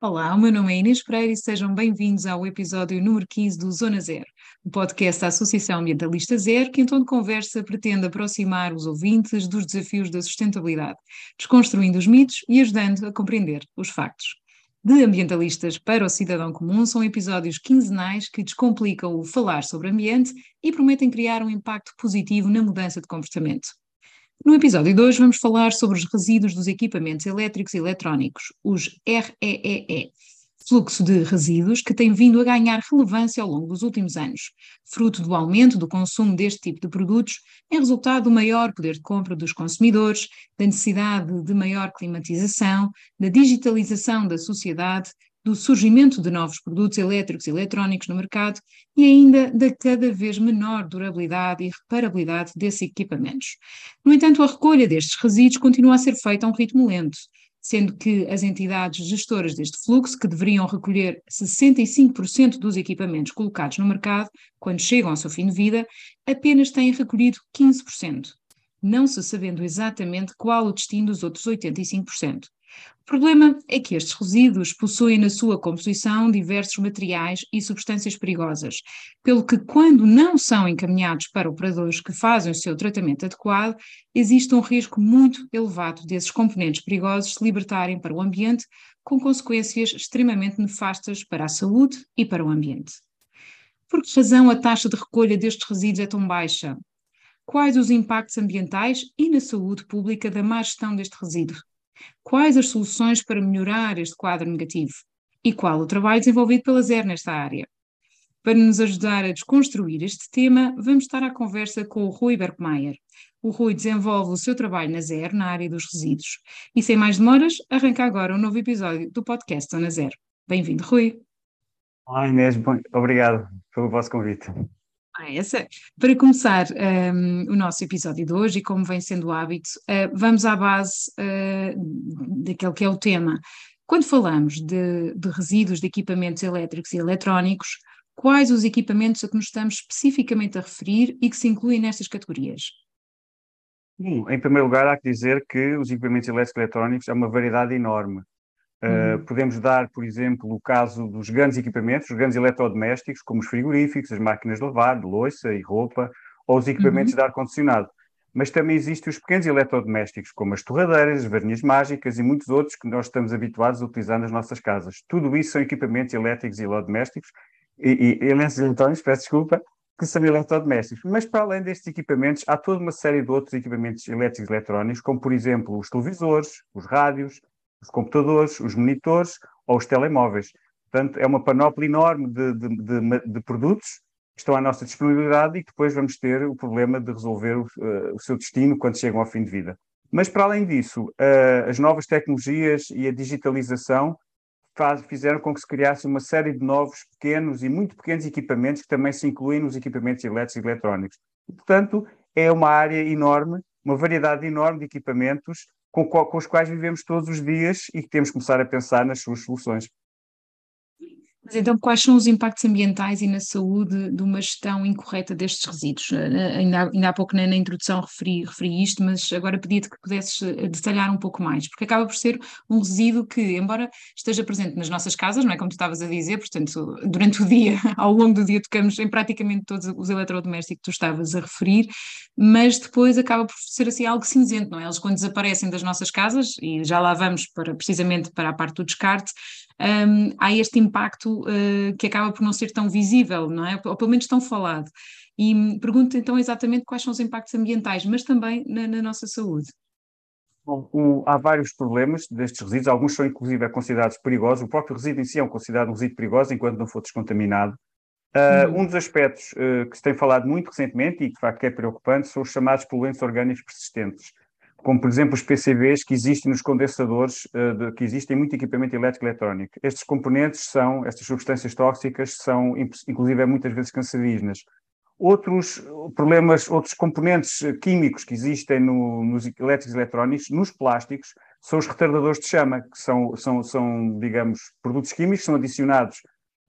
Olá, o meu nome é Inês Pereira e sejam bem-vindos ao episódio número 15 do Zona Zero, o podcast da Associação Ambientalista Zero, que em tom de conversa pretende aproximar os ouvintes dos desafios da sustentabilidade, desconstruindo os mitos e ajudando a compreender os factos. De ambientalistas para o cidadão comum são episódios quinzenais que descomplicam o falar sobre ambiente e prometem criar um impacto positivo na mudança de comportamento. No episódio de hoje vamos falar sobre os resíduos dos equipamentos elétricos e eletrónicos, os REEE, fluxo de resíduos que tem vindo a ganhar relevância ao longo dos últimos anos, fruto do aumento do consumo deste tipo de produtos, em resultado do maior poder de compra dos consumidores, da necessidade de maior climatização, da digitalização da sociedade do surgimento de novos produtos elétricos e eletrónicos no mercado e ainda da cada vez menor durabilidade e reparabilidade desses equipamentos. No entanto, a recolha destes resíduos continua a ser feita a um ritmo lento, sendo que as entidades gestoras deste fluxo, que deveriam recolher 65% dos equipamentos colocados no mercado quando chegam ao seu fim de vida, apenas têm recolhido 15%, não se sabendo exatamente qual o destino dos outros 85%. O problema é que estes resíduos possuem na sua composição diversos materiais e substâncias perigosas, pelo que, quando não são encaminhados para operadores que fazem o seu tratamento adequado, existe um risco muito elevado desses componentes perigosos se libertarem para o ambiente, com consequências extremamente nefastas para a saúde e para o ambiente. Por que razão a taxa de recolha destes resíduos é tão baixa? Quais os impactos ambientais e na saúde pública da má gestão deste resíduo? Quais as soluções para melhorar este quadro negativo? E qual o trabalho desenvolvido pela ZER nesta área? Para nos ajudar a desconstruir este tema, vamos estar à conversa com o Rui Bergmeier. O Rui desenvolve o seu trabalho na ZER, na área dos resíduos. E sem mais demoras, arranca agora um novo episódio do podcast Zona Zero. Bem-vindo, Rui. Olá Inês, bom, obrigado pelo vosso convite. Ah, essa. Para começar um, o nosso episódio de hoje, e como vem sendo o hábito, uh, vamos à base uh, daquele que é o tema. Quando falamos de, de, resíduos de equipamentos elétricos e eletrónicos, quais os equipamentos a que nos estamos especificamente a referir e que se incluem nestas categorias? Bom, em primeiro lugar, há que dizer que os equipamentos elétricos e eletrónicos é uma variedade enorme. Uh, podemos dar, por exemplo, o caso dos grandes equipamentos, os grandes eletrodomésticos, como os frigoríficos, as máquinas de lavar, de louça e roupa, ou os equipamentos uhum. de ar-condicionado. Mas também existem os pequenos eletrodomésticos, como as torradeiras, as varinhas mágicas e muitos outros que nós estamos habituados a utilizar nas nossas casas. Tudo isso são equipamentos elétricos e eletrodomésticos, e, e eletrónicos, peço desculpa, que são eletrodomésticos. Mas para além destes equipamentos, há toda uma série de outros equipamentos elétricos e eletrónicos, como por exemplo os televisores, os rádios, os computadores, os monitores ou os telemóveis. Portanto, é uma panóplia enorme de, de, de, de, produtos que estão à nossa disponibilidade e que depois vamos ter o problema de resolver o, uh, o seu destino quando chegam ao fim de vida. Mas, para além disso, uh, as novas tecnologias e a digitalização faz, fizeram com que se criasse uma série de novos pequenos e muito pequenos equipamentos que também se incluem nos equipamentos elétricos e eletrónicos. Portanto, é uma área enorme, uma variedade enorme de equipamentos com, com os quais vivemos todos os dias e que temos que começar a pensar nas suas soluções. Mas então, quais são os impactos ambientais e na saúde de uma gestão incorreta destes resíduos? Eh, ainda, ainda há pouco na, na introdução referi, referi, isto, mas agora pedia-te que pudesses eh, detalhar um pouco mais, porque acaba por ser um resíduo que, embora esteja presente nas nossas casas, não é como tu estavas a dizer, portanto, durante o dia, ao longo do dia, tocamos em praticamente todos os eletrodomésticos que tu estavas a referir, mas depois acaba por ser assim algo cinzento, não é? Eles quando desaparecem das nossas casas, e já lá vamos para, precisamente para a parte do descarte, um, há este impacto uh, que acaba por não ser tão visível, não é? Ou pelo menos tão falado. E pergunto então exatamente quais são os impactos ambientais, mas também na, na nossa saúde. Bom, o, há vários problemas destes resíduos, alguns são inclusive considerados perigosos, o próprio resíduo em si é um considerado um resíduo perigoso enquanto não for descontaminado. Uh, um dos aspectos uh, que se tem falado muito recentemente e que de facto é preocupante são os chamados poluentes orgânicos persistentes como por exemplo os PCBs que existem nos condensadores, uh, de, que existem muito equipamento elétrico eletrónico. Estes componentes são, estas substâncias tóxicas são, inclusive, muitas vezes cancerígenas. Outros problemas, outros componentes químicos que existem no, nos elétricos eletrónicos, nos plásticos, são os retardadores de chama, que são, são, são digamos, produtos químicos são adicionados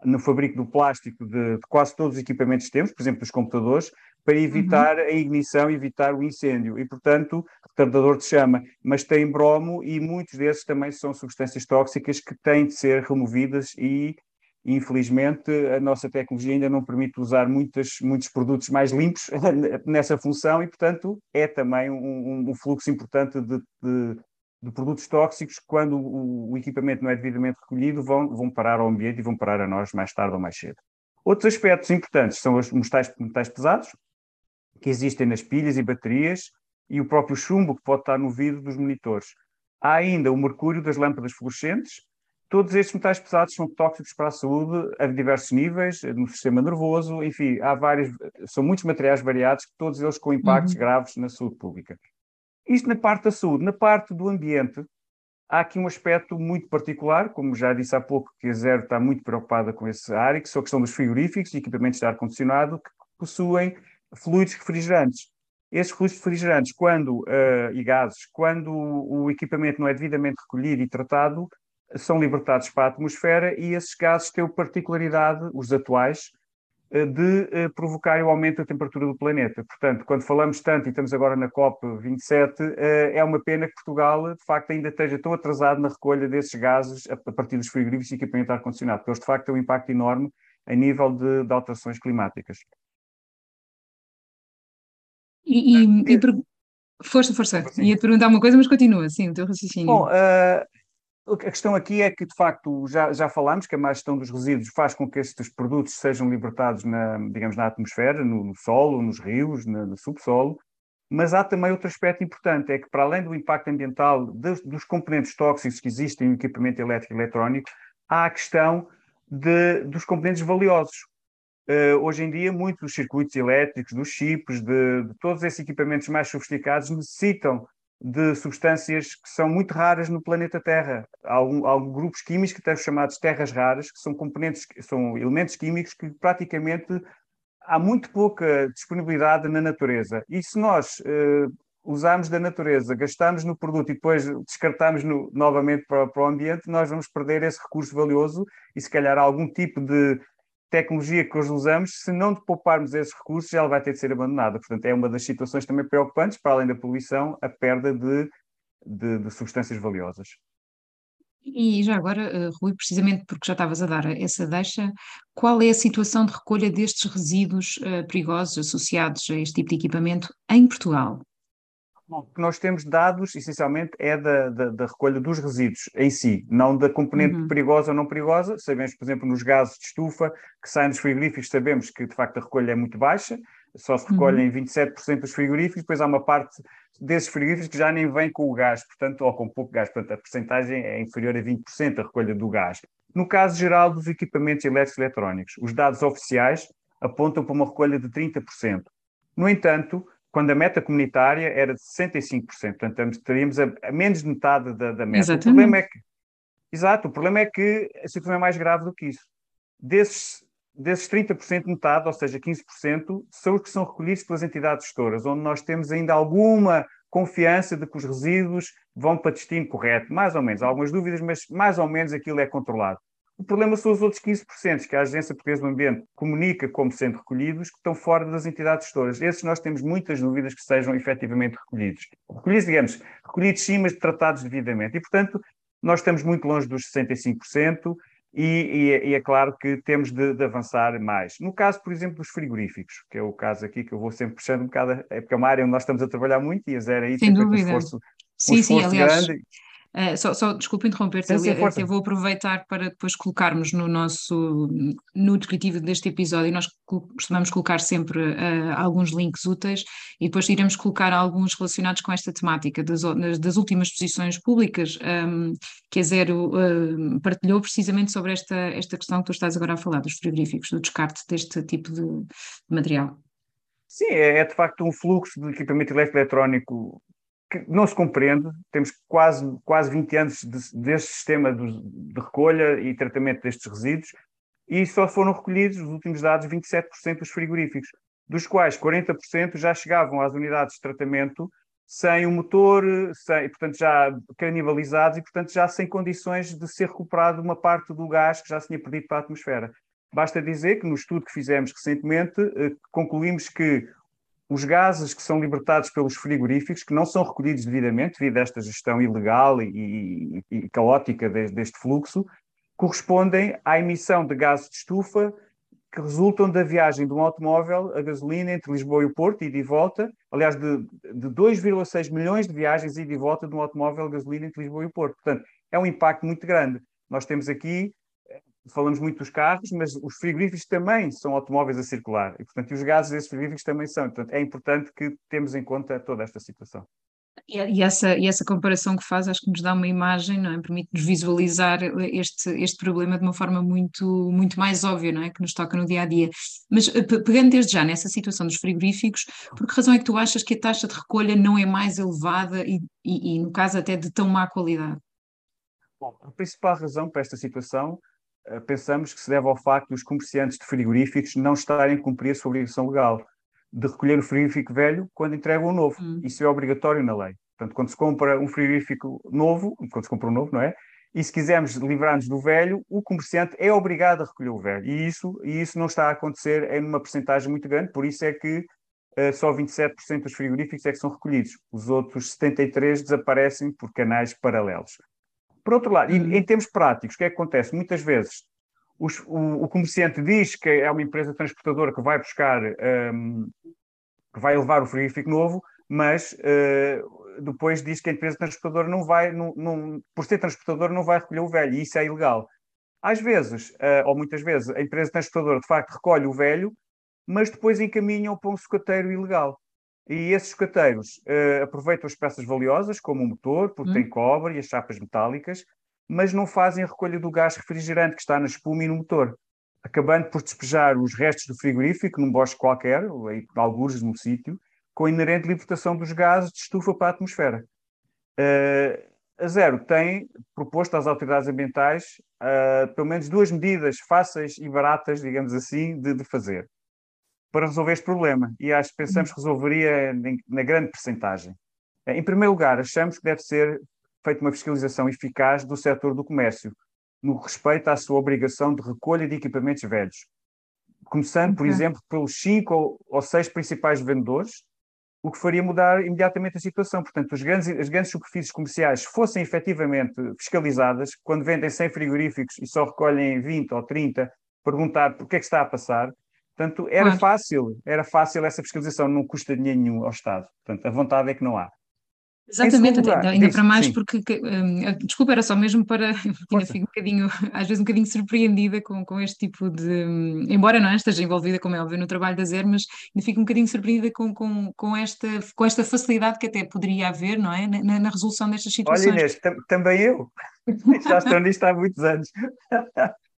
no fabrico do plástico de, de, quase todos os equipamentos que temos, por exemplo, dos computadores, para evitar uhum. a ignição, evitar o incêndio. E, portanto, retardador de chama. Mas tem bromo e muitos desses também são substâncias tóxicas que têm de ser removidas e Infelizmente, a nossa tecnologia ainda não permite usar muitos, muitos produtos mais limpos nessa função e, portanto, é também um, um fluxo importante de, de, de, produtos tóxicos que, quando o, o, equipamento não é devidamente recolhido, vão, vão parar ao ambiente e vão parar a nós mais tarde ou mais cedo. Outros aspectos importantes são os metais, metais pesados, que existem nas pilhas e baterias, e o próprio chumbo que pode estar no vidro dos monitores. Há ainda o mercúrio das lâmpadas fluorescentes, Todos estes metais pesados são tóxicos para a saúde a diversos níveis, no sistema nervoso, enfim, há vários, são muitos materiais variados, todos eles com impactos uhum. graves na saúde pública. Isto na parte da saúde. Na parte do ambiente, há aqui um aspecto muito particular, como já disse há pouco, que a Zero está muito preocupada com essa área, que são a questão dos frigoríficos e equipamentos de ar-condicionado que possuem fluidos refrigerantes. Esses fluidos refrigerantes, quando, uh, e gases, quando o equipamento não é devidamente recolhido e tratado, são libertados para a atmosfera e esses gases têm a particularidade, os atuais, eh, de eh, provocarem o aumento da temperatura do planeta. Portanto, quando falamos tanto, e estamos agora na COP27, eh, é uma pena que Portugal, de facto, ainda esteja tão atrasado na recolha desses gases a partir dos frigoríficos e equipamento ar-condicionado, porque eles, de facto, têm um impacto enorme a nível de, de alterações climáticas. E, e, e per... força, força. Ia-te perguntar uma coisa, mas continua, sim, o teu raciocínio. Bom, uh, a questão aqui é que, de facto, já, já falámos que a má gestão dos resíduos faz com que estes produtos sejam libertados na, digamos, na atmosfera, no, no solo, nos rios, no, no, subsolo, mas há também outro aspecto importante, é que para além do impacto ambiental de, dos componentes tóxicos que existem no equipamento elétrico e eletrónico, há a questão de, dos componentes valiosos. Uh, hoje em dia, muitos dos circuitos elétricos, dos chips, de, de todos esses equipamentos mais sofisticados necessitam de substâncias que são muito raras no planeta Terra. Há, há grupos químicos que estão chamados terras raras, que são componentes, são elementos químicos que praticamente há muito pouca disponibilidade na natureza. E se nós uh, usarmos da natureza, gastamos no produto e depois descartamos no, novamente para, para, o ambiente, nós vamos perder esse recurso valioso e se calhar algum tipo de tecnologia que hoje usamos, se não pouparmos esses recursos, ela vai ter de ser abandonada. Portanto, é uma das situações também preocupantes, para além da poluição, a perda de, de, de substâncias valiosas. E já agora, eh, Rui, precisamente porque já estavas a dar essa deixa, qual é a situação de recolha destes resíduos uh, perigosos associados a este tipo de equipamento em Portugal? O que nós temos dados, essencialmente, é da, da, da, recolha dos resíduos em si, não da componente uhum. perigosa ou não perigosa. Sabemos, por exemplo, nos gases de estufa que saem dos frigoríficos, sabemos que, de facto, a recolha é muito baixa, só se recolhem uhum. 27% dos frigoríficos, depois há uma parte desses frigoríficos que já nem vem com o gás, portanto, ou com pouco gás, portanto, a percentagem é inferior a 20% a recolha do gás. No caso geral dos equipamentos elétricos e eletrónicos, os dados oficiais apontam para uma recolha de 30%. No entanto, quando a meta comunitária era de 65%, portanto teríamos a, a menos de metade da, da meta. Exatamente. O problema é que, exato, o problema é que a situação é mais grave do que isso. Desses, desses 30%, metade, ou seja, 15%, são os que são recolhidos pelas entidades gestoras, onde nós temos ainda alguma confiança de que os resíduos vão para destino correto, mais ou menos, há algumas dúvidas, mas mais ou menos aquilo é controlado. O problema são os outros 15% que a Agência Portuguesa do Ambiente comunica como sendo recolhidos, que estão fora das entidades gestoras. Esses nós temos muitas dúvidas que sejam efetivamente recolhidos. Recolhidos, digamos, recolhidos sim, mas tratados devidamente. E, portanto, nós estamos muito longe dos 65% e, e, e é claro que temos de, de, avançar mais. No caso, por exemplo, dos frigoríficos, que é o caso aqui que eu vou sempre puxando um bocado, é porque é uma área onde nós estamos a trabalhar muito e a Zero aí Sem dúvida. um esforço, sim, um esforço sim, aliás, grande. Uh, só, só desculpa interromper-te, eu vou aproveitar para depois colocarmos no nosso no descritivo deste episódio, nós costumamos colocar sempre uh, alguns links úteis e depois iremos colocar alguns relacionados com esta temática das, das últimas posições públicas um, que a Zero uh, partilhou precisamente sobre esta, esta questão que tu estás agora a falar, dos frigoríficos, do descarte deste tipo de, de material. Sim, é, é, de facto um fluxo de equipamento eletrónico que não se compreende. Temos quase, quase 20 anos de, deste sistema de, de, recolha e tratamento destes resíduos e só foram recolhidos, os últimos dados, 27% dos frigoríficos. dos quais 40% já chegavam às unidades de tratamento sem o motor, sem, portanto já canibalizados e, portanto, já sem condições de ser recuperado uma parte do gás que já se tinha perdido para a atmosfera. Basta dizer que no estudo que fizemos recentemente, eh, concluímos que os gases que são libertados pelos frigoríficos, que não são recolhidos devidamente devido a esta gestão ilegal e, e, e caótica deste, deste fluxo, correspondem à emissão de gases de estufa que resultam da viagem de um automóvel a gasolina entre Lisboa e o Porto, e volta, aliás, de, de 2,6 milhões de viagens e volta de um automóvel a gasolina entre Lisboa e o Porto. Portanto, é um impacto muito grande. Nós temos aqui, falamos muito dos carros, mas os frigoríficos também são automóveis a circular, e, portanto, e os gases desses frigoríficos também são. Portanto, é importante que temos em conta toda esta situação. E, essa, e essa comparação que faz acho que nos dá uma imagem, não é? Permite-nos visualizar este, este problema de uma forma muito, muito mais óbvia, não é? Que nos toca no dia a dia. Mas eh, pegando desde já nessa situação dos frigoríficos, por que razão é que tu achas que a taxa de recolha não é mais elevada e, e, e no caso até de tão má qualidade? Bom, a principal razão para esta situação pensamos que se deve ao facto dos comerciantes de frigoríficos não estarem a cumprir a sua obrigação legal de recolher o frigorífico velho quando entregam o novo. Hum. Isso é obrigatório na lei. Portanto, quando se compra um frigorífico novo, quando se compra um novo, não é? E se quisermos livrar-nos do velho, o comerciante é obrigado a recolher o velho. E isso, e isso não está a acontecer em uma percentagem muito grande, por isso é que uh, só 27% dos frigoríficos é que são recolhidos. Os outros 73% desaparecem por canais paralelos. Por outro lado, uhum. em termos práticos, o que é que acontece? Muitas vezes os, o, o, comerciante diz que é uma empresa transportadora que vai buscar, um, que vai levar o frigorífico novo, mas uh, depois diz que a empresa transportadora não vai, não, não, por ser transportadora, não vai recolher o velho, e isso é ilegal. Às vezes, uh, ou muitas vezes, a empresa transportadora de facto recolhe o velho, mas depois encaminham para um sucateiro ilegal. E esses sucateiros uh, aproveitam as peças valiosas, como o motor, porque hum. tem cobre e as chapas metálicas, mas não fazem a recolha do gás refrigerante que está na espuma e no motor, acabando por despejar os restos do frigorífico num bosque qualquer, ou aí, alguns no sítio, com a inerente libertação dos gases de estufa para a atmosfera. Uh, a Zero tem proposto às autoridades ambientais uh, pelo menos duas medidas fáceis e baratas, digamos assim, de, de fazer para resolver este problema. E acho que pensamos que resolveria na grande percentagem. Em primeiro lugar, achamos que deve ser feita uma fiscalização eficaz do setor do comércio, no respeito à sua obrigação de recolha de equipamentos velhos. Começando, por exemplo, pelos cinco ou seis principais vendedores, o que faria mudar imediatamente a situação. Portanto, grandes, as grandes superfícies comerciais fossem efetivamente fiscalizadas, quando vendem 100 frigoríficos e só recolhem 20 ou 30, perguntar o que é que está a passar. Portanto, era claro. fácil, era fácil essa fiscalização, não custa dinheiro nenhum ao Estado. Portanto, a vontade é que não há. Exatamente, até, ainda para mais sim. porque, um, desculpa, era só mesmo para, ainda fico um bocadinho, às vezes um bocadinho surpreendida com, com este tipo de, um, embora não esteja envolvida, como é óbvio, no trabalho da Zero, mas ainda fico um bocadinho surpreendida com, com, com, esta, com esta facilidade que até poderia haver, não é, na, na resolução destas situações. Olha Inês, também eu, já estou nisto há muitos anos.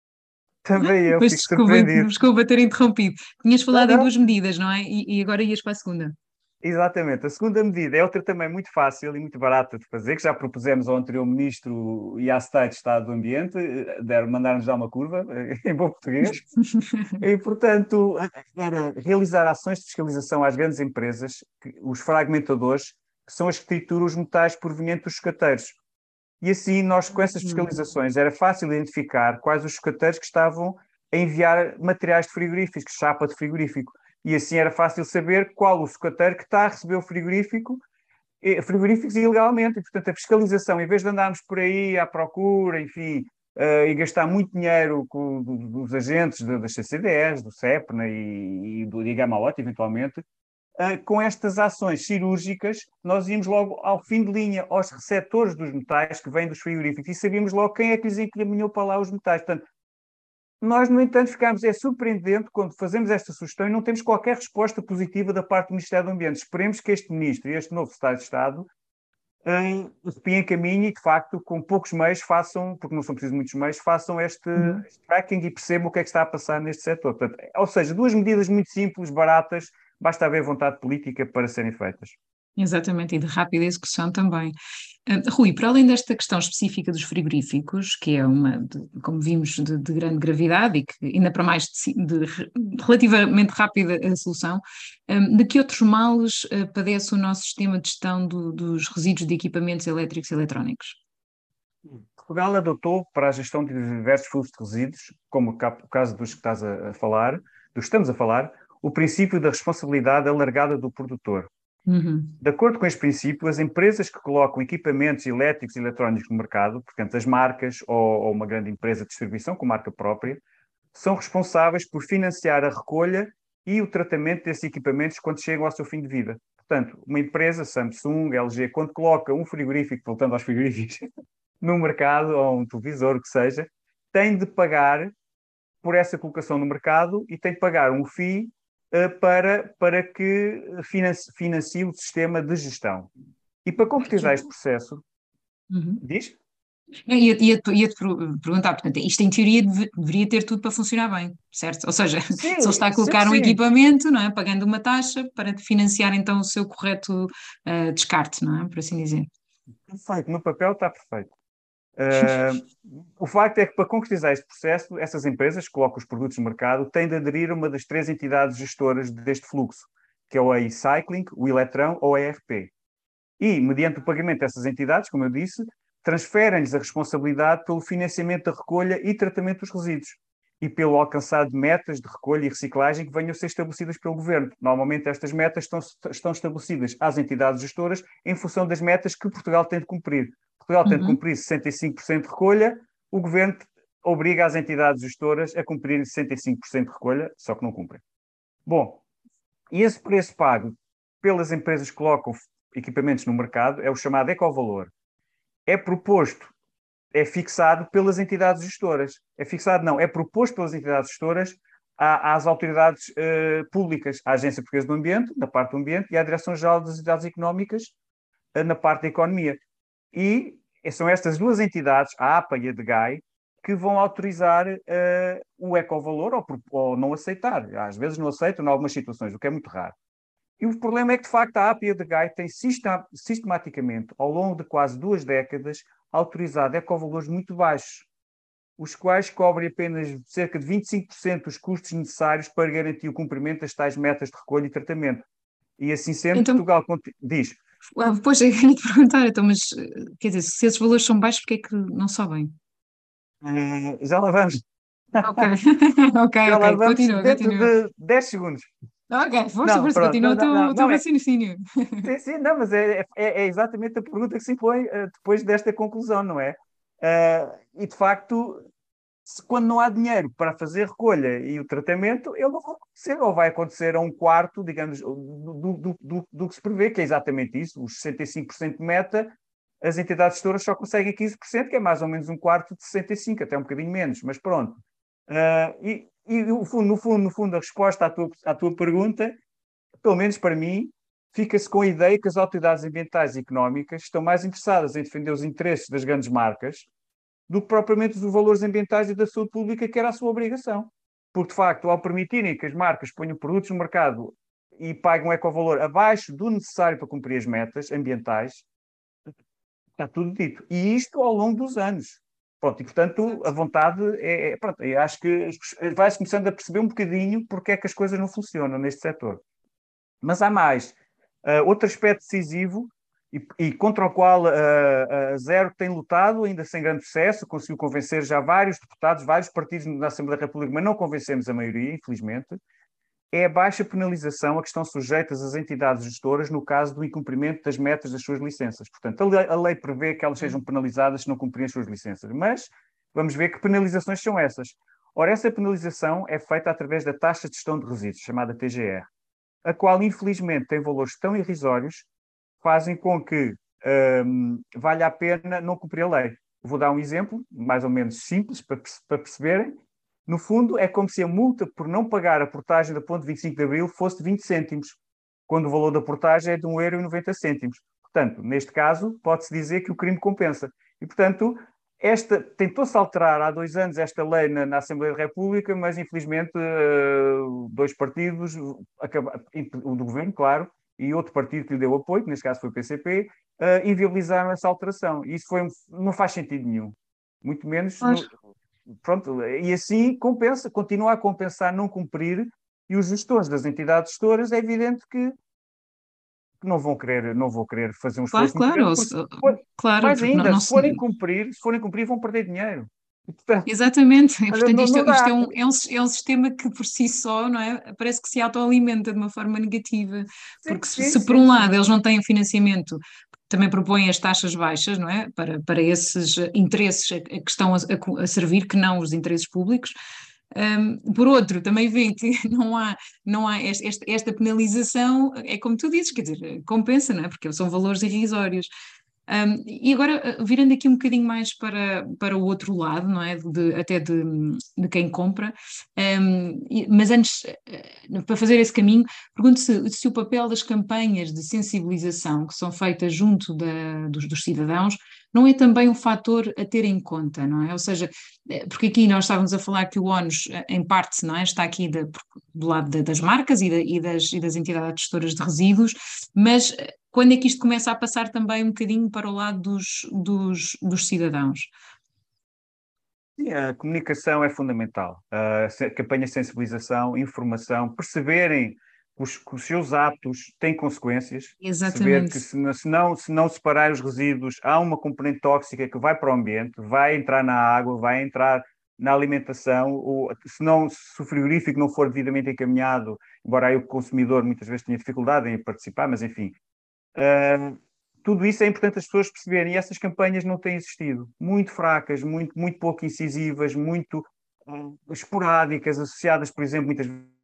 também eu, fico desculpa, surpreendido. Desculpa ter interrompido. Tinhas falado não, não. em duas medidas, não é? E, e agora ias para a segunda. Exatamente. A segunda medida é outra também muito fácil e muito barata de fazer, que já propusemos ao anterior ministro e à State de Estado do Ambiente, eh, deram, mandar-nos dar uma curva, eh, em bom português, e, portanto, era realizar ações de fiscalização às grandes empresas, os fragmentadores, que são as que trituram os metais provenientes dos escateiros. E assim, nós, com essas fiscalizações, era fácil identificar quais os escateiros que estavam a enviar materiais de frigoríficos, chapa de frigorífico e assim era fácil saber qual o sucateiro que está a receber o frigorífico, frigoríficos ilegalmente. E, portanto, a fiscalização, em vez de andarmos por aí à procura, enfim, uh, e gastar muito dinheiro com, do, dos agentes das CCDS, do CEPNA e, e do IGAMAOT, eventualmente, com estas ações cirúrgicas, nós íamos logo ao fim de linha, aos receptores dos metais que vêm dos frigoríficos, e sabíamos logo quem é que lhes encaminhou para lá os metais. Portanto, nós, no entanto, ficamos, é surpreendente quando fazemos esta sugestão e não temos qualquer resposta positiva da parte do Ministério do Ambiente. Esperemos que este Ministro e este novo Estado de Estado em caminho e, de facto, com poucos meios façam, porque não são precisos muitos meios, façam este, uhum. este, tracking e percebam o que é que está a passar neste setor. Portanto, ou seja, duas medidas muito simples, baratas, basta haver vontade política para serem feitas. Exatamente, e de rápida execução também. Uh, Rui, para além desta questão específica dos frigoríficos, que é uma, de, como vimos, de, de, grande gravidade e que ainda para mais de, relativamente rápida a solução, um, de que outros males uh, padece o nosso sistema de gestão do, dos resíduos de equipamentos elétricos e eletrónicos? Portugal adotou para a gestão de diversos fluxos de resíduos, como o caso dos que estás a falar, dos que estamos a falar, o princípio da responsabilidade alargada do produtor. Uhum. De acordo com este princípio, as empresas que colocam equipamentos elétricos e eletrónicos no mercado, portanto, as marcas ou, ou uma grande empresa de distribuição com marca própria, são responsáveis por financiar a recolha e o tratamento desses equipamentos quando chegam ao seu fim de vida. Portanto, uma empresa, Samsung, LG, quando coloca um frigorífico, voltando aos frigoríficos, no mercado, ou um televisor, o que seja, tem de pagar por essa colocação no mercado e tem de pagar um FII para, para que financie, financie, o sistema de gestão. E para concretizar este processo, uhum. diz? Ia-te ia, ia perguntar, portanto, isto em teoria deveria ter tudo para funcionar bem, certo? Ou seja, sim, se ele está a colocar sim, um sim. equipamento, não é? pagando uma taxa para financiar então o seu correto uh, descarte, não é? Por assim dizer. Perfeito, no papel está perfeito. Uh, o facto é que, para concretizar este processo, essas empresas que colocam os produtos no mercado têm de aderir a uma das três entidades gestoras deste fluxo, que é o e-Cycling, o Eletrão ou a ERP. E, mediante o pagamento dessas entidades, como eu disse, transferem-lhes a responsabilidade pelo financiamento da recolha e tratamento dos resíduos e pelo alcançar de metas de recolha e reciclagem que venham a ser estabelecidas pelo Governo. Normalmente estas metas estão, estão estabelecidas às entidades gestoras em função das metas que Portugal tem de cumprir. Portugal tem de cumprir 65% de recolha, o Governo obriga as entidades gestoras a cumprirem 65% de recolha, só que não cumprem. Bom, e esse preço pago pelas empresas que colocam equipamentos no mercado é o chamado ecovalor é proposto, é fixado pelas entidades gestoras. É fixado, não, é proposto pelas entidades gestoras às autoridades uh, públicas, à Agência Portuguesa do Ambiente, na parte do ambiente, e à Direção-Geral das Entidades Económicas, uh, na parte da economia. E são estas duas entidades, a APA e a DEGAI, que vão autorizar uh, o ecovalor ou, ou não aceitar. Às vezes não aceitam, em algumas situações, o que é muito raro. E o problema é que, de facto, a APIA de Gai tem sistematicamente, ao longo de quase duas décadas, autorizado ecovalores muito baixos, os quais cobrem apenas cerca de 25% dos custos necessários para garantir o cumprimento das tais metas de recolha e tratamento. E assim sendo, então, Portugal diz. Ah, pois, eu queria te perguntar, então, mas quer dizer, se esses valores são baixos, porquê é que não sobem? Uh, já lá vamos. Ok, ok, já ok, continua, dentro continua. de 10 segundos. Ok, força, não, força, continua o teu, teu é raciocínio. Sim, sim, não, mas é, é, é, exatamente a pergunta que se impõe uh, depois desta conclusão, não é? Uh, e de facto, se, quando não há dinheiro para fazer recolha e o tratamento, ele não vai acontecer, ou vai acontecer a um quarto, digamos, do, do, do, do que se prevê, que é exatamente isso, os 65% de meta, as entidades gestoras só conseguem 15%, que é mais ou menos um quarto de 65%, até um bocadinho menos, mas pronto. Uh, e, e no fundo, no fundo, no fundo, a resposta à tua, à tua pergunta, pelo menos para mim, fica-se com a ideia que as autoridades ambientais e económicas estão mais interessadas em defender os interesses das grandes marcas do que propriamente os valores ambientais e da saúde pública, que era a sua obrigação. Porque, de facto, ao permitirem que as marcas ponham produtos no mercado e paguem um ecovalor abaixo do necessário para cumprir as metas ambientais, está tudo dito. E isto ao longo dos anos. Pronto, e portanto a vontade é, é pronto, eu acho que vai-se começando a perceber um bocadinho porque é que as coisas não funcionam neste setor. Mas há mais. Uh, outro aspecto decisivo e, e contra o qual a, a Zero tem lutado, ainda sem grande sucesso, conseguiu convencer já vários deputados, vários partidos na Assembleia da República, mas não convencemos a maioria, infelizmente, é a baixa penalização a que estão sujeitas as entidades gestoras no caso do incumprimento das metas das suas licenças. Portanto, a lei, a lei prevê que elas sejam penalizadas se não cumprirem as suas licenças, mas vamos ver que penalizações são essas. Ora, essa penalização é feita através da taxa de gestão de resíduos, chamada TGR, a qual, infelizmente, tem valores tão irrisórios fazem com que um, valha a pena não cumprir a lei. Vou dar um exemplo, mais ou menos simples, para, para perceberem. No fundo, é como se a multa por não pagar a portagem da ponte 25 de Abril fosse de 20 cêntimos, quando o valor da portagem é de 1,90€. Portanto, neste caso, pode-se dizer que o crime compensa. E, portanto, esta tentou-se alterar há dois anos esta lei na, na, Assembleia da República, mas infelizmente uh, dois partidos, acaba, o do governo, claro, e outro partido que lhe deu apoio, que neste caso foi o PCP, uh, inviabilizaram essa alteração. E isso foi, não faz sentido nenhum. Muito menos. No, pronto, e assim compensa, continua a compensar não cumprir, e os gestores das entidades gestoras é evidente que não vão querer, não vão querer fazer um esforço. Claro, claro, porque, claro. Mais ainda, não, não se forem cumprir, se forem cumprir, vão perder dinheiro. Portanto, Exatamente, portanto, isto, isto é, um, é, um, é, um, sistema que por si só, não é? Parece que se autoalimenta de uma forma negativa, sim, porque sim, se, se sim, por um lado eles não têm financiamento, também propõem as taxas baixas, não é? Para, para esses interesses a, a que estão a, a, servir, que não os interesses públicos. Um, por outro, também vêem que não há, não há esta, esta penalização, é como tu dizes, quer dizer, compensa, não é? Porque são valores irrisórios. Um, e agora, eh, virando aqui um bocadinho mais para, para o outro lado, não é? De, até de, de quem compra, um, mas antes, eh, para fazer esse caminho, pergunto se, se o papel das campanhas de sensibilização que são feitas junto da, dos, dos cidadãos não é também um fator a ter em conta, não é? Ou seja, eh, porque aqui nós estávamos a falar que o ONUS, em parte, não é? Está aqui de, do lado das marcas e, e, das, e das entidades gestoras de resíduos, mas quando é que isto começa a passar também um bocadinho para o lado dos, dos, dos cidadãos? Sim, a comunicação é fundamental. A campanha de sensibilização, informação, perceberem os, os seus atos têm consequências. Exatamente. que se, se, não, se não separar os resíduos, há uma componente tóxica que vai para o ambiente, vai entrar na água, vai entrar na alimentação, ou se, não, se o frigorífico não for devidamente encaminhado, embora aí o consumidor muitas vezes tenha dificuldade em participar, mas enfim, Uh, tudo isso é importante as pessoas perceberem e essas campanhas não têm existido. Muito fracas, muito, muito pouco incisivas, muito uh, esporádicas, associadas, por exemplo, muitas vezes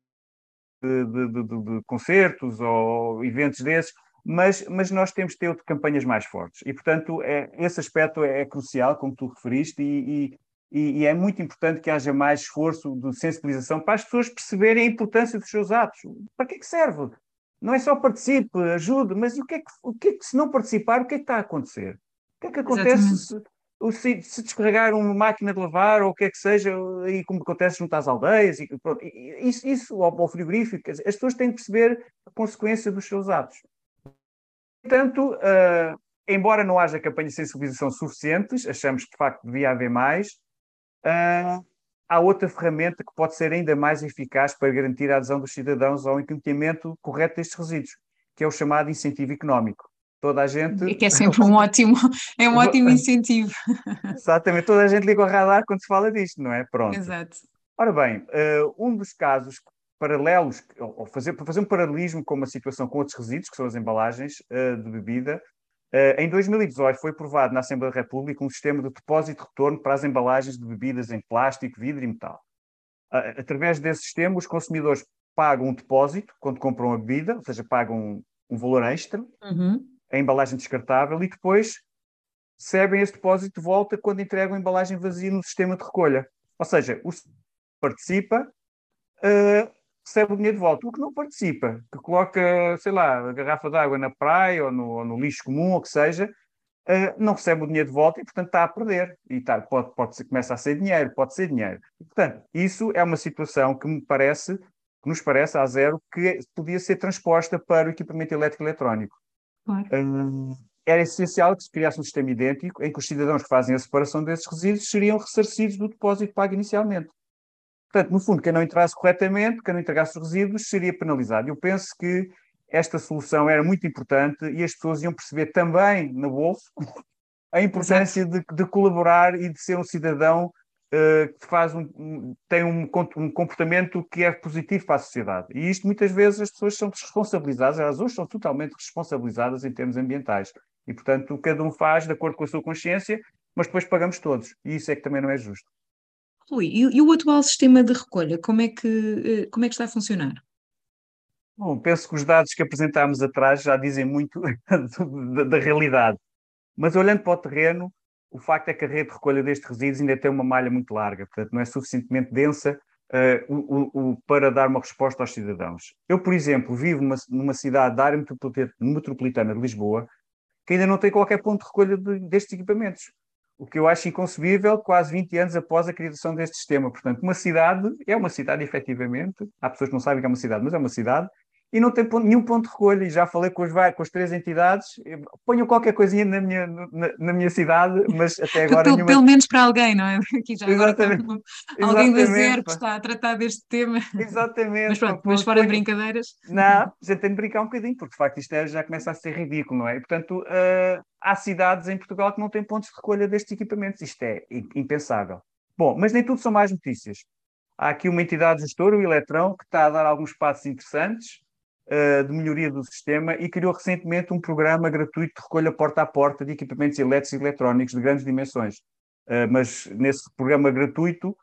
de, de, de, concertos ou eventos desses, mas, mas nós temos de ter campanhas mais fortes. E, portanto, é, esse aspecto é, é crucial, como tu referiste, e, e, e, é muito importante que haja mais esforço de sensibilização para as pessoas perceberem a importância dos seus atos. Para que é que serve? Não é só participe, ajude, mas o que, é que, o que é que se não participar, o que é que está a acontecer? O que é que acontece se, se, se, descarregar uma máquina de lavar ou o que é que seja, e como acontece junto às aldeias, e, pronto, isso, isso ao, ao frigorífico, as pessoas têm de perceber a consequência dos seus atos. Portanto, uh, embora não haja campanhas de sensibilização suficientes, achamos que de facto devia haver mais, uh, há outra ferramenta que pode ser ainda mais eficaz para garantir a adesão dos cidadãos ao encaminhamento correto destes resíduos, que é o chamado incentivo económico. Toda a gente. E que é sempre um ótimo, é um ótimo incentivo. Exatamente, toda a gente liga o radar quando se fala disto, não é? Pronto. Exato. Ora bem, uh, um dos casos paralelos, ou fazer, para fazer um paralelismo com uma situação com outros resíduos, que são as embalagens uh, de bebida, Uh, em 2018 foi aprovado na Assembleia da República um sistema de depósito e retorno para as embalagens de bebidas em plástico, vidro e metal. Através desse sistema, os consumidores pagam um depósito quando compram a bebida, ou seja, pagam um, um valor extra, uhum. A embalagem descartável, e depois recebem esse depósito de volta quando entregam a embalagem vazia no sistema de recolha. Ou seja, o participa, uh, recebe o dinheiro de volta. O que não participa, que coloca, sei lá, a garrafa de água na praia ou no, ou no lixo comum, ou que seja, uh, não recebe o dinheiro de volta e, portanto, está a perder. E tá, pode, pode ser, começa a ser dinheiro, pode ser dinheiro. E, portanto, isso é uma situação que me parece, que nos parece, a zero, que podia ser transposta para o equipamento elétrico eletrónico. Claro. Era essencial que se criasse um sistema idêntico em que os cidadãos que fazem a separação desses resíduos seriam ressarcidos do depósito pago inicialmente. Portanto, no fundo, quem não entrasse corretamente, quem não entregasse os resíduos, seria penalizado. Eu penso que esta solução era muito importante e as pessoas iam perceber também no bolso a importância de, de, colaborar e de ser um cidadão que faz um, tem um, um, comportamento que é positivo para a sociedade. E isto muitas vezes as pessoas são responsabilizadas, elas hoje são totalmente responsabilizadas em termos ambientais. E, portanto, cada um faz de acordo com a sua consciência, mas depois pagamos todos. E isso é que também não é justo. Rui, e, e, o atual sistema de recolha, como é, que, eh, como é que está a funcionar? Bom, penso que os dados que apresentámos atrás já dizem muito da, da, realidade. Mas olhando para o terreno, o facto é que a rede de recolha destes resíduos ainda tem uma malha muito larga, portanto não é suficientemente densa uh, o, o, para dar uma resposta aos cidadãos. Eu, por exemplo, vivo numa, numa cidade da área metropolitana de Lisboa que ainda não tem qualquer ponto de recolha de, destes equipamentos o que eu acho inconcebível quase 20 anos após a criação deste sistema. Portanto, uma cidade é uma cidade, efetivamente. Há pessoas que não sabem que é uma cidade, mas é uma cidade. E não tem nenhum ponto de recolha. E já falei com, os, com as três entidades, ponham qualquer coisinha na minha, na, na minha cidade, mas até agora. pelo, nenhuma... pelo menos para alguém, não é? Aqui já Exatamente. Agora está alguém da zero que está a tratar deste tema. Exatamente. mas pronto, mas fora de brincadeiras. Não, gente tem de brincar um bocadinho, porque de facto isto é, já começa a ser ridículo, não é? E, portanto, uh, há cidades em Portugal que não têm pontos de recolha destes equipamentos. Isto é impensável. Bom, mas nem tudo são mais notícias. Há aqui uma entidade gestora, o Eletrão, que está a dar alguns passos interessantes de melhoria do sistema e criou recentemente um programa gratuito de recolha porta a porta de equipamentos elétricos e eletrónicos de grandes dimensões. Uh, mas nesse programa gratuito,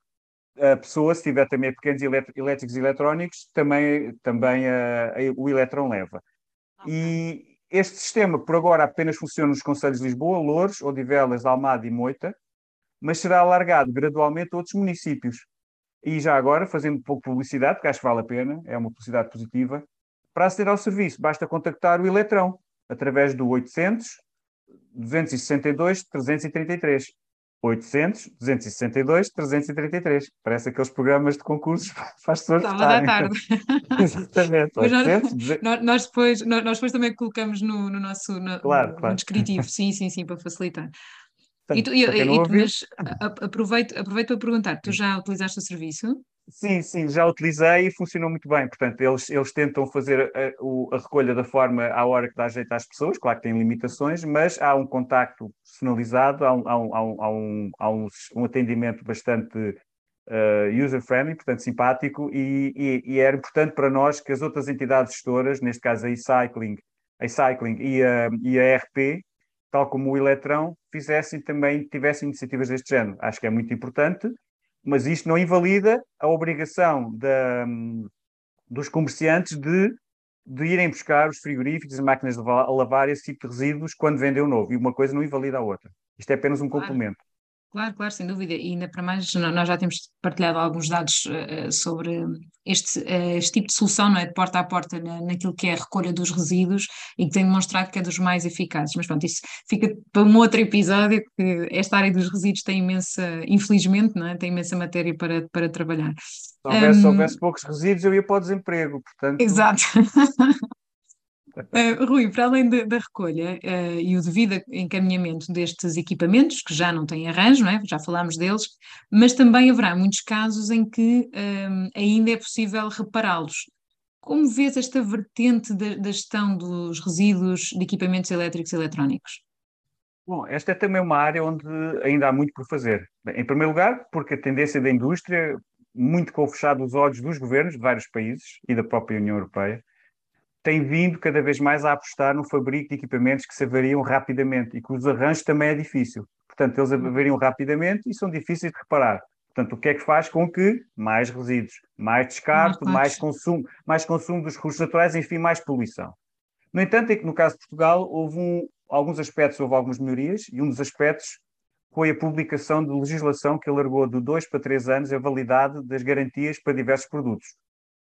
a pessoa, se tiver também pequenos elétricos e eletrónicos, também, também uh, o Eletrão leva. Okay. E este sistema, por agora, apenas funciona nos Conselhos de Lisboa, Louros, Odivelas, Almada e Moita, mas será alargado gradualmente a outros municípios. E já agora, fazendo pouco de publicidade, porque acho que vale a pena, é uma publicidade positiva, para aceder ao serviço basta contactar o Eletrão através do 800 262 333. 800 262 333. Parece aqueles programas de concursos para as pessoas Estava da tarde. Exatamente. 800, nós, nós, depois, nós, depois também colocamos no, no nosso no, claro, claro. no descritivo. Sim, sim, sim, para facilitar. Portanto, e tu, e, e, mas aproveito, aproveito para perguntar, tu já utilizaste o serviço? Sim, sim, já utilizei e funcionou muito bem. Portanto, eles, eles tentam fazer a, a, recolha da forma à hora que dá jeito às pessoas, claro que tem limitações, mas há um contacto personalizado, há um, há um, há um, há um, um atendimento bastante uh, user-friendly, portanto simpático, e, e, e, era importante para nós que as outras entidades gestoras, neste caso a e-cycling, a e-cycling e a, e a RP, tal como o Eletrão, fizessem também, tivessem iniciativas deste género. Acho que é muito importante, mas isto não invalida a obrigação da, dos comerciantes de, de irem buscar os frigoríficos e máquinas de lavar esse tipo de resíduos quando vendem o novo. E uma coisa não invalida a outra. Isto é apenas um complemento. Claro, claro, sem dúvida. E ainda para mais, nós já temos partilhado alguns dados uh, sobre este, uh, este tipo de solução, não é? De porta a porta na, naquilo que é a recolha dos resíduos e que tem demonstrado que é dos mais eficazes. Mas pronto, isso fica para um outro episódio, que esta área dos resíduos tem imensa, infelizmente, não é? Tem imensa matéria para, para trabalhar. Se houvesse, um, se houvesse poucos resíduos, eu ia para o desemprego, portanto. Exato. Uh, Rui, para além de, da recolha uh, e o devido encaminhamento destes equipamentos, que já não têm arranjo, não é? já falámos deles, mas também haverá muitos casos em que um, ainda é possível repará-los. Como vês esta vertente da, gestão dos resíduos de equipamentos elétricos e eletrónicos? Bom, esta é também uma área onde ainda há muito por fazer. Em primeiro lugar, porque a tendência da indústria, muito com o fechado dos olhos dos governos de vários países e da própria União Europeia, tem vindo cada vez mais a apostar no fabrico de equipamentos que se avariam rapidamente e que os arranjos também é difícil. Portanto, eles avariam rapidamente e são difíceis de reparar. Portanto, o que é que faz com que mais resíduos, mais descarte, mais, mais consumo, mais consumo dos recursos naturais, enfim, mais poluição. No entanto, é que no caso de Portugal houve um, alguns aspectos, houve algumas melhorias, e um dos aspectos foi a publicação de legislação que alargou de dois para três anos a validade das garantias para diversos produtos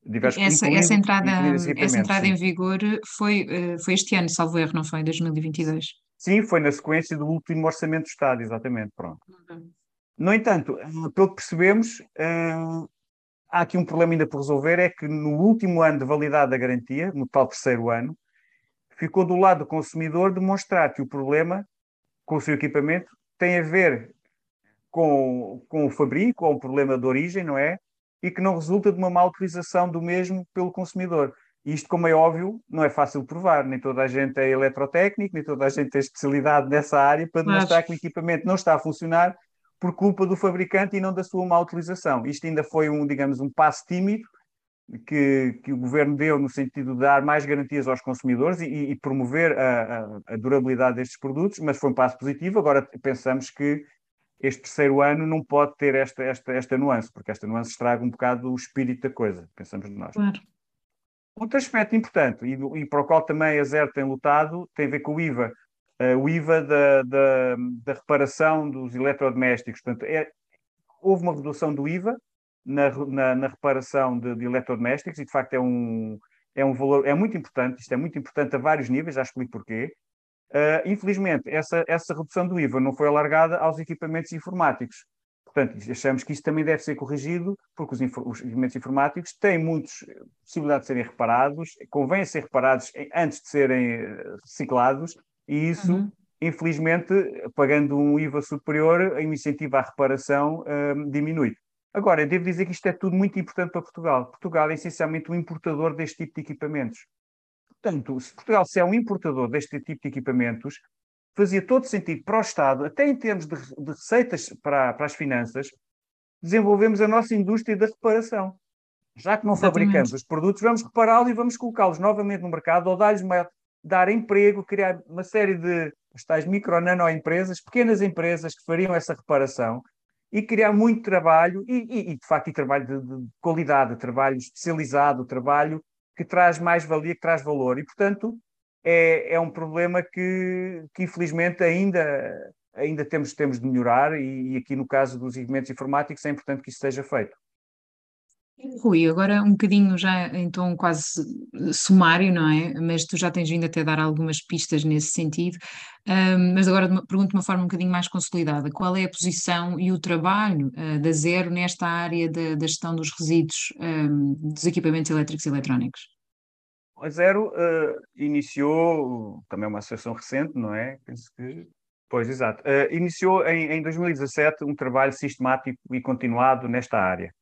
diversos essa, essa entrada, essa entrada em vigor foi, eh, foi este ano, salvo erro, não foi? Em 2022? Sim, foi na sequência do último Orçamento do Estado, exatamente, pronto. Uhum. No entanto, eh, pelo que percebemos, eh, há aqui um problema ainda por resolver, é que no último ano de validade da garantia, no tal terceiro ano, ficou do lado do consumidor demonstrar que o problema com o seu equipamento tem a ver com, com o fabrico, ou um problema de origem, não é? E que não resulta de uma má utilização do mesmo pelo consumidor. Isto, como é óbvio, não é fácil provar. Nem toda a gente é eletrotécnico, nem toda a gente tem especialidade nessa área para demonstrar Mas... que o equipamento não está a funcionar por culpa do fabricante e não da sua má utilização. Isto ainda foi um, digamos, um passo tímido que, que o governo deu no sentido de dar mais garantias aos consumidores e, e promover a, a, a, durabilidade destes produtos, mas foi um passo positivo. Agora pensamos que este terceiro ano não pode ter esta, esta, esta nuance, porque esta nuance estraga um bocado o espírito da coisa, pensamos nós. Claro. Outro aspecto importante, e, e, para o qual também a Zer tem lutado, tem a ver com o IVA. Uh, o IVA da, da, da, reparação dos eletrodomésticos. Portanto, é, houve uma redução do IVA na, na, na reparação de, de, eletrodomésticos e, de facto, é um, é um valor, é muito importante, isto é muito importante a vários níveis, já explico porquê. Uh, infelizmente, essa, essa redução do IVA não foi alargada aos equipamentos informáticos. Portanto, achamos que isso também deve ser corrigido, porque os, os equipamentos informáticos têm muitas possibilidades de serem reparados, convém ser reparados antes de serem eh, reciclados, e isso, uhum. infelizmente, pagando um IVA superior, a iniciativa à reparação um, diminui. Agora, devo dizer que isto é tudo muito importante para Portugal. Portugal é essencialmente um importador deste tipo de equipamentos. Portanto, se Portugal se é um importador deste tipo de equipamentos, fazia todo sentido para o Estado, até em termos de, de receitas para, para, as finanças, desenvolvemos a nossa indústria da reparação. Já que não Exatamente. fabricamos os produtos, vamos repará-los e vamos colocá-los novamente no mercado ou dar-lhes dar emprego, criar uma série de tais micro nano empresas, pequenas empresas que fariam essa reparação e criar muito trabalho e, e, e de facto, e trabalho de, de, qualidade, trabalho especializado, trabalho que traz mais valia, que traz valor. E, portanto, é, é um problema que, que infelizmente ainda, ainda temos, temos de melhorar e, e aqui no caso dos equipamentos informáticos é importante que isso seja feito. Rui, agora um bocadinho já em tom quase sumário, não é? Mas tu já tens vindo até dar algumas pistas nesse sentido. Um, mas agora pergunto de uma forma um bocadinho mais consolidada: qual é a posição e o trabalho uh, da Zero nesta área da, da gestão dos resíduos um, dos equipamentos elétricos e eletrónicos? A Zero uh, iniciou, também é uma associação recente, não é? Penso que. Pois, exato. Uh, iniciou em, em 2017 um trabalho sistemático e continuado nesta área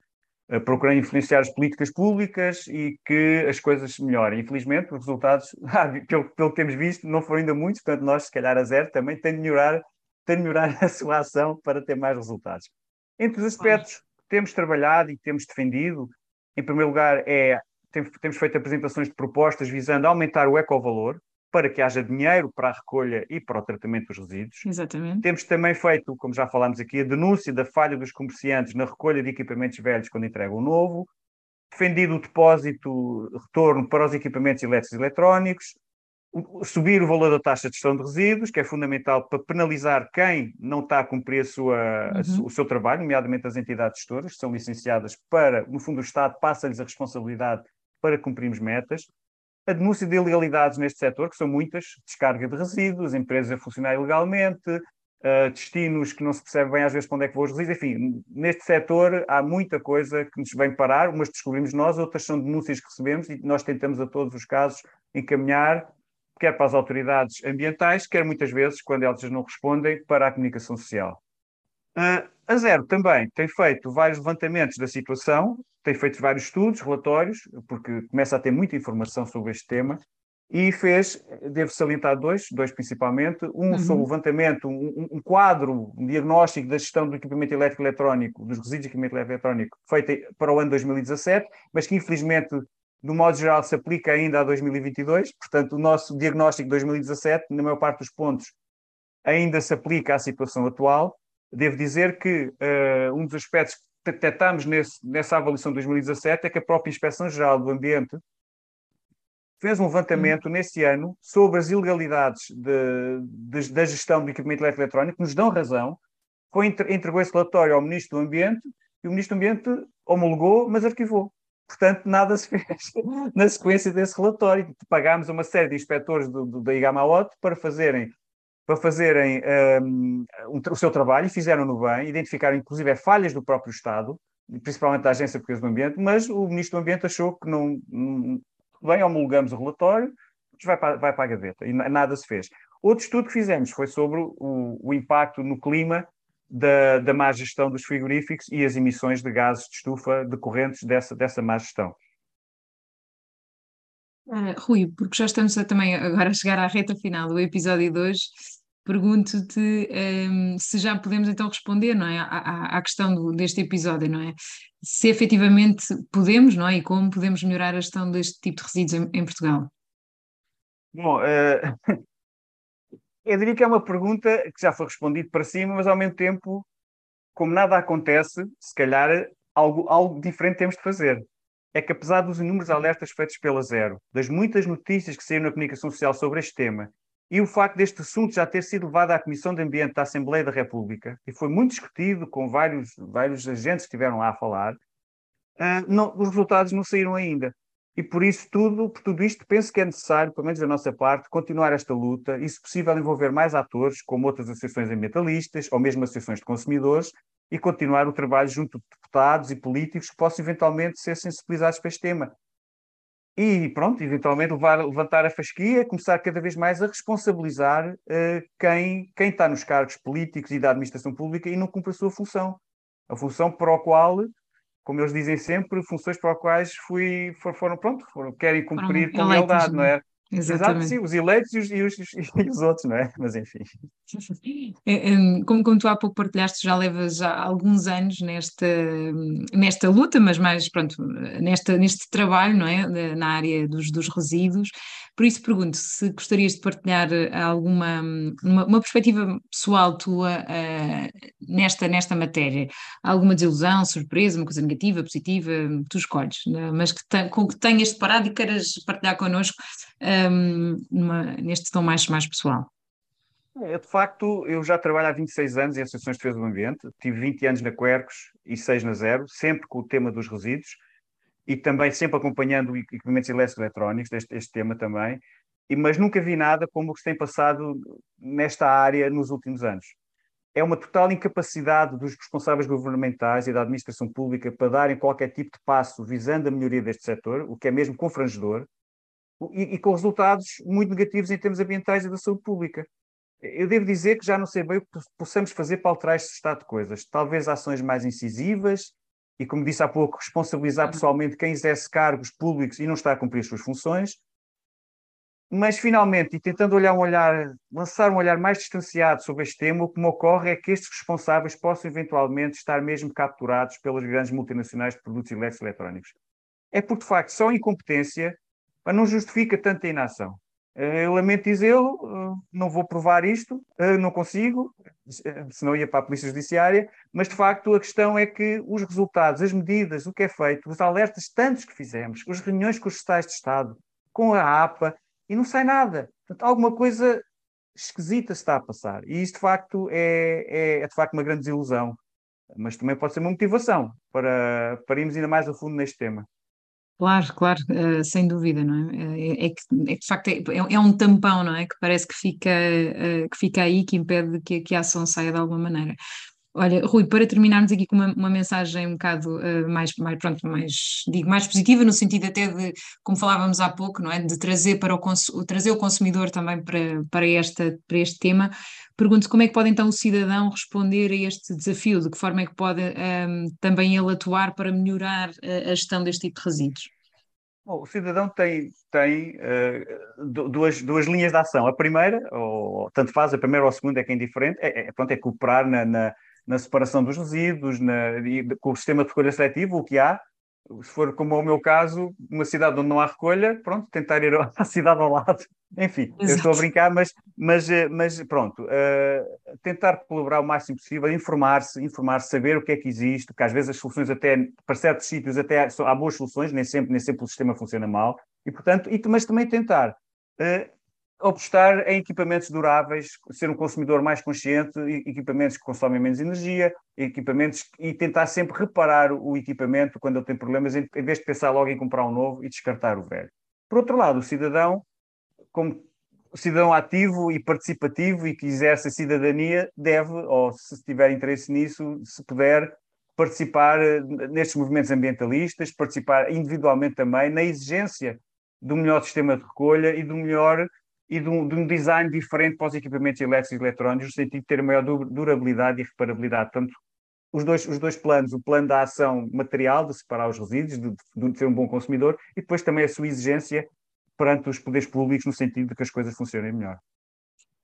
procurando influenciar as políticas públicas e que as coisas melhorem. Infelizmente, os resultados, ah, pelo, pelo que temos visto, não foram ainda muitos, portanto, nós, se calhar, a zero também tem de melhorar, tem de melhorar a sua ação para ter mais resultados. Entre os aspectos que temos trabalhado e que temos defendido, em primeiro lugar, é temos feito apresentações de propostas visando aumentar o ecovalor, para que haja dinheiro para a recolha e para o tratamento dos resíduos. Exatamente. Temos também feito, como já falámos aqui, a denúncia da falha dos comerciantes na recolha de equipamentos velhos quando entregam o novo, defendido o depósito retorno para os equipamentos elétricos e eletrónicos, subir o valor da taxa de gestão de resíduos, que é fundamental para penalizar quem não está a cumprir a sua, uhum. o seu trabalho, nomeadamente as entidades gestoras, que são licenciadas para, no fundo, o Estado passa-lhes a responsabilidade para cumprirmos metas a denúncia de ilegalidades neste setor, que são muitas, descarga de resíduos, empresas a funcionar ilegalmente, uh, destinos que não se percebe bem às vezes para onde é que vão os resíduos, enfim, neste setor há muita coisa que nos vem parar, umas descobrimos nós, outras são denúncias que recebemos e nós tentamos a todos os casos encaminhar, quer para as autoridades ambientais, quer muitas vezes, quando elas não respondem, para a comunicação social. Uh, a Zero também tem feito vários levantamentos da situação, tem feito vários estudos, relatórios, porque começa a ter muita informação sobre este tema, e fez, devo salientar dois, dois principalmente, um uhum. sobre o levantamento, um, um, quadro, um diagnóstico da gestão do equipamento elétrico eletrónico, dos resíduos de equipamento elétrico eletrónico, feito para o ano 2017, mas que infelizmente, no modo geral, se aplica ainda a 2022, portanto, o nosso diagnóstico de 2017, na maior parte dos pontos, ainda se aplica à situação atual, Devo dizer que uh, um dos aspectos que detectámos nessa avaliação de 2017 é que a própria Inspeção-Geral do Ambiente fez um levantamento hum. nesse ano sobre as ilegalidades de, de, da gestão do equipamento eletrónico, nos dão razão, foi, entregou esse relatório ao Ministro do Ambiente e o Ministro do Ambiente homologou, mas arquivou. Portanto, nada se fez na sequência desse relatório. Pagámos uma série de inspectores do, do, da IGAMAOT para fazerem para fazerem um, o seu trabalho e fizeram-no bem, identificaram inclusive falhas do próprio Estado, principalmente da Agência Portuguesa do Ambiente, mas o Ministro do Ambiente achou que não, não bem, homologamos o relatório, vai para, vai para a gaveta e nada se fez. Outro estudo que fizemos foi sobre o, o impacto no clima da, da má gestão dos frigoríficos e as emissões de gases de estufa decorrentes dessa, dessa má gestão. Uh, Rui, porque já estamos a, também agora a chegar à reta final do episódio de hoje, pergunto-te um, se já podemos então responder não é, à, à questão do, deste episódio, não é? Se efetivamente podemos, não é? E como podemos melhorar a gestão deste tipo de resíduos em, em Portugal? Bom, uh, eu diria que é uma pergunta que já foi respondida para cima, mas ao mesmo tempo, como nada acontece, se calhar algo, algo diferente temos de fazer. É que apesar dos inúmeros alertas feitos pela Zero, das muitas notícias que saíram na comunicação social sobre este tema e o facto deste assunto já ter sido levado à Comissão de Ambiente da Assembleia da República, e foi muito discutido com vários, vários agentes que estiveram lá a falar, uh, não, os resultados não saíram ainda. E por isso tudo, por tudo isto, penso que é necessário, pelo menos da nossa parte, continuar esta luta e, se possível, envolver mais atores, como outras associações ambientalistas ou mesmo associações de consumidores, e continuar o trabalho junto de deputados e políticos que possam eventualmente ser sensibilizados para este tema. E pronto, eventualmente levar, levantar a fasquia, começar cada vez mais a responsabilizar uh, quem, quem está nos cargos políticos e da administração pública e não cumpre a sua função. A função para a qual, como eles dizem sempre, funções para as quais fui, foram, pronto, foram, querem cumprir com lealdade, não é? Exatamente. Exato, sim, os eleitos e os, e, os, e os, outros, não é? Mas enfim. É, é, como, como tu há pouco partilhaste, já levas alguns anos nesta, nesta luta, mas mais, pronto, nesta, neste trabalho, não é? Na área dos, dos resíduos. Por isso pergunto se gostarias de partilhar alguma uma, uma perspectiva pessoal tua uh, nesta, nesta matéria. Alguma desilusão, surpresa, uma coisa negativa, positiva, tu escolhes, né? mas que com que tenhas deparado e queiras partilhar connosco um, numa, neste tom mais, mais pessoal? É, de facto, eu já trabalho há 26 anos em associações de defesa do ambiente, tive 20 anos na Quercos e 6 na Zero, sempre com o tema dos resíduos e também sempre acompanhando equipamentos eletrónicos, este, este tema também, e, mas nunca vi nada como o que se tem passado nesta área nos últimos anos. É uma total incapacidade dos responsáveis governamentais e da administração pública para darem qualquer tipo de passo visando a melhoria deste setor, o que é mesmo confrangedor, e, e, com resultados muito negativos em termos ambientais e da saúde pública. Eu devo dizer que já não sei bem o que possamos fazer para alterar este estado de coisas. Talvez ações mais incisivas e, como disse há pouco, responsabilizar pessoalmente quem exerce cargos públicos e não está a cumprir as suas funções. Mas, finalmente, e tentando olhar um olhar, lançar um olhar mais distanciado sobre este tema, o que me ocorre é que estes responsáveis possam eventualmente estar mesmo capturados pelas grandes multinacionais de produtos eletrónicos. É porque, de facto, só incompetência não justifica tanta inação. Eh, eu lamento dizê-lo, eh, não vou provar isto, eh, não consigo, senão ia para a Polícia Judiciária, mas de facto a questão é que os resultados, as medidas, o que é feito, os alertas tantos que fizemos, as reuniões com os estados de Estado, com a APA, e não sai nada. Portanto, alguma coisa esquisita está a passar. E isto de facto é, é, é de facto uma grande desilusão, mas também pode ser uma motivação para, para irmos ainda mais a fundo neste tema. Claro, claro, uh, sem dúvida, não é? É, é, que, é de facto é, é, é, um tampão, não é? Que parece que fica, uh, que fica aí, que impede que, que a ação saia de alguma maneira. Olha, Rui, para terminarmos aqui com uma, uma mensagem um bocado uh, mais, mais, pronto, mais, digo, mais positiva, no sentido até de, como falávamos há pouco, não é? De trazer, para o, trazer o consumidor também para, para, esta, para este tema, pergunto como é que pode então o cidadão responder a este desafio, de que forma é que pode um, ehm, também ele atuar para melhorar a, a gestão deste tipo de resíduos? Bom, o cidadão tem, tem uh, duas, duas linhas de ação. A primeira, ou tanto faz, a primeira ou a segunda é que é indiferente, é, é, pronto, é cooperar na, na na separação dos resíduos, na, com o sistema de recolha seletiva, o que há. Se for como é o meu caso, uma cidade onde não há recolha, pronto, tentar ir à cidade ao lado. Enfim, Exato. eu estou a brincar, mas, mas, eh, mas pronto, uh, tentar colaborar o máximo possível, informar-se, informar-se, saber o que é que existe, porque às vezes as soluções até, para certos sítios até há, há boas soluções, nem sempre, nem sempre o sistema funciona mal, e portanto, e, mas também tentar uh, apostar em equipamentos duráveis, ser um consumidor mais consciente, equipamentos que consomem menos energia, equipamentos e tentar sempre reparar o equipamento quando ele tem problemas, em vez de pensar logo em comprar um novo e descartar o velho. Por outro lado, o cidadão, como cidadão ativo e participativo e que exerce a cidadania, deve, ou se tiver interesse nisso, se puder, participar eh, nestes movimentos ambientalistas, participar individualmente também na exigência do melhor sistema de recolha e do melhor e de um, de um, design diferente para os equipamentos elétricos e eletrónicos, no sentido de ter maior durabilidade e reparabilidade. Portanto, os dois, os dois planos, o plano da ação material, de separar os resíduos, de, de ser um bom consumidor, e depois também a sua exigência perante os poderes públicos, no sentido de que as coisas funcionem melhor.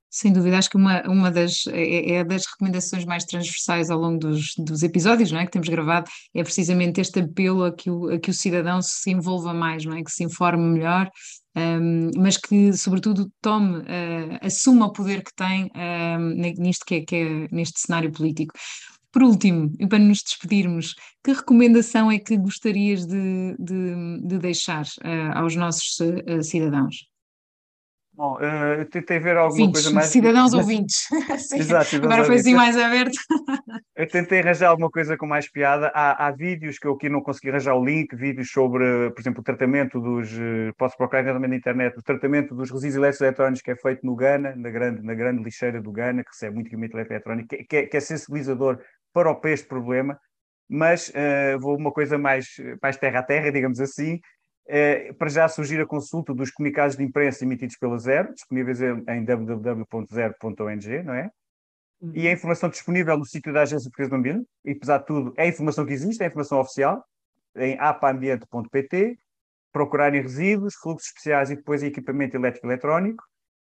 Sem dúvida, acho que uma, uma das, é, é das recomendações mais transversais ao longo dos, dos episódios não é, que temos gravado, é precisamente este apelo a que, o, a que o cidadão se envolva mais, não é, que se informe melhor, um, mas que, sobretudo, tome, uh, assuma o poder que tem um, nisto que é, que é, neste cenário político. Por último, e para nos despedirmos, que recomendação é que gostarias de, de, de deixar uh, aos nossos uh, cidadãos? Bom, eu tentei ver alguma ouvintes, coisa mais. Cidadãos ouvintes. Exato, Agora foi assim mais aberto. eu tentei arranjar alguma coisa com mais piada. Há, há, vídeos que eu aqui não consegui arranjar o link, vídeos sobre, por exemplo, o tratamento dos. Eh, posso procurar também na internet, o tratamento dos resíduos eletrónicos que é feito no Ghana, na grande, na grande lixeira do Ghana, que recebe muito equipamento eletrónico, que, que, é, que é sensibilizador para este problema, mas uh, vou uma coisa mais, mais terra a terra, digamos assim. Uh, para já surgir a consulta dos comunicados de imprensa emitidos pela Zero, disponíveis em www.zero.ong, não é? E a informação disponível no sítio da Agência Portuguesa do Ambiente, e apesar de tudo, é a informação que existe, é a informação oficial, em apaambiente.pt, procurarem resíduos, fluxos especiais e depois equipamento elétrico e eletrónico,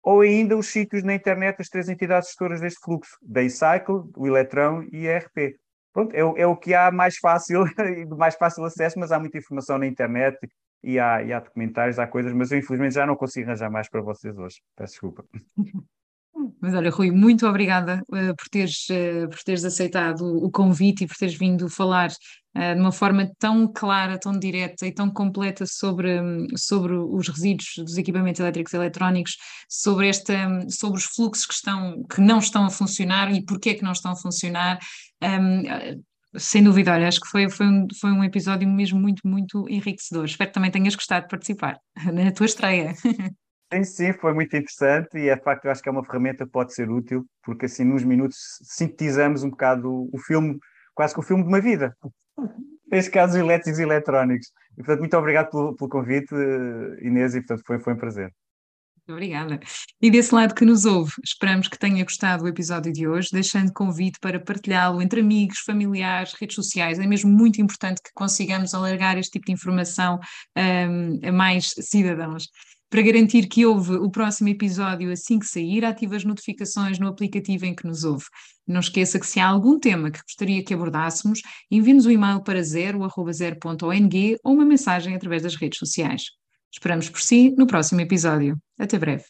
ou ainda os sítios na internet das três entidades gestoras deste fluxo, da eCycle, o Eletrão e a ERP. Pronto, é, é, o que há mais fácil e de mais fácil acesso, mas há muita informação na internet e há, e há documentários, há coisas, mas eu infelizmente já não consigo arranjar mais para vocês hoje. Peço desculpa. Mas olha, Rui, muito obrigada uh, por, teres, uh, por teres aceitado o convite e por teres vindo falar uh, de uma forma tão clara, tão direta e tão completa sobre, sobre os resíduos dos equipamentos elétricos e eletrónicos, sobre, esta, sobre os fluxos que, estão, que não estão a funcionar e porquê é que não estão a funcionar. Um, sem dúvida, olha, acho que foi, foi, um, foi um episódio mesmo muito, muito enriquecedor. Espero que também tenhas gostado de participar na tua estreia. Sim, sim, foi muito interessante e é facto, eu acho que é uma ferramenta que pode ser útil, porque assim, nos minutos, sintetizamos um bocado o filme, quase que o filme de uma vida. Neste caso, elétricos e eletrónicos. E, portanto, muito obrigado pelo, pelo convite, Inês, e portanto foi, foi um prazer. Obrigada. E desse lado que nos ouve, esperamos que tenha gostado do episódio de hoje, deixando convite para partilhá-lo entre amigos, familiares, redes sociais. É mesmo muito importante que consigamos alargar este tipo de informação um, a mais cidadãos. Para garantir que houve o próximo episódio assim que sair, ative as notificações no aplicativo em que nos ouve. Não esqueça que se há algum tema que gostaria que abordássemos, envie-nos um e-mail para zero.zero.ong ou uma mensagem através das redes sociais. Esperamos por si no próximo episódio. Até breve.